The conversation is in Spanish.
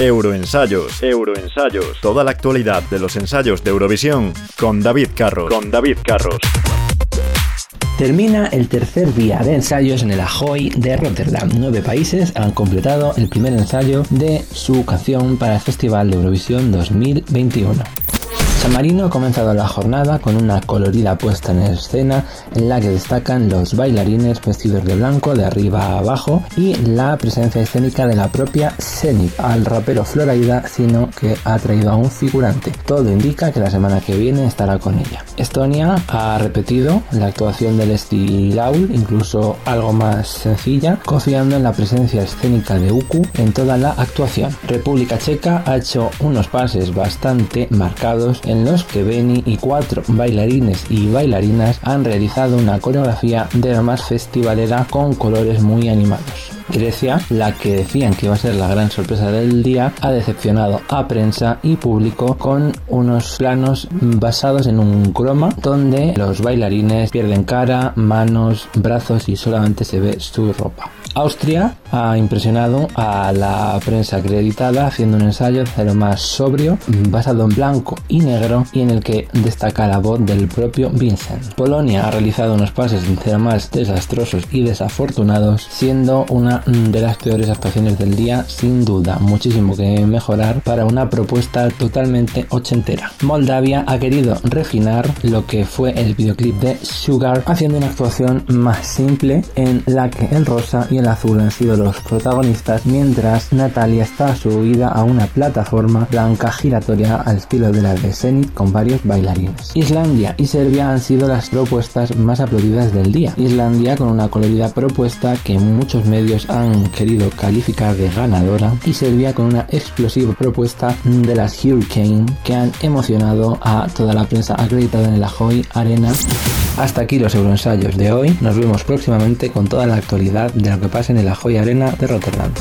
Euroensayos. Euroensayos. Toda la actualidad de los ensayos de Eurovisión con David Carros. Con David Carros. Termina el tercer día de ensayos en el Ahoy de Rotterdam. Nueve países han completado el primer ensayo de su canción para el Festival de Eurovisión 2021. San Marino ha comenzado la jornada con una colorida puesta en escena en la que destacan los bailarines vestidos de blanco de arriba a abajo y la presencia escénica de la propia Zenith al rapero Floraida, sino que ha traído a un figurante. Todo indica que la semana que viene estará con ella. Estonia ha repetido la actuación del Laul, incluso algo más sencilla, confiando en la presencia escénica de Uku en toda la actuación. República Checa ha hecho unos pases bastante marcados en los que Benny y cuatro bailarines y bailarinas han realizado una coreografía de la más festivalera con colores muy animados. Grecia, la que decían que iba a ser la gran sorpresa del día, ha decepcionado a prensa y público con unos planos basados en un croma donde los bailarines pierden cara, manos, brazos y solamente se ve su ropa. Austria ha impresionado a la prensa acreditada haciendo un ensayo de lo más sobrio, basado en blanco y negro y en el que destaca la voz del propio Vincent. Polonia ha realizado unos pases de más desastrosos y desafortunados, siendo una de las peores actuaciones del día, sin duda, muchísimo que mejorar para una propuesta totalmente ochentera. Moldavia ha querido refinar lo que fue el videoclip de Sugar, haciendo una actuación más simple en la que el rosa y el azul han sido los protagonistas, mientras Natalia está subida a una plataforma blanca giratoria al estilo de la de Zenith con varios bailarines. Islandia y Serbia han sido las propuestas más aplaudidas del día. Islandia con una colorida propuesta que muchos medios han querido calificar de ganadora y servía con una explosiva propuesta de las Hurricane que han emocionado a toda la prensa acreditada en el Ahoy Arena. Hasta aquí los euroensayos de hoy. Nos vemos próximamente con toda la actualidad de lo que pasa en el Ahoy Arena de Rotterdam.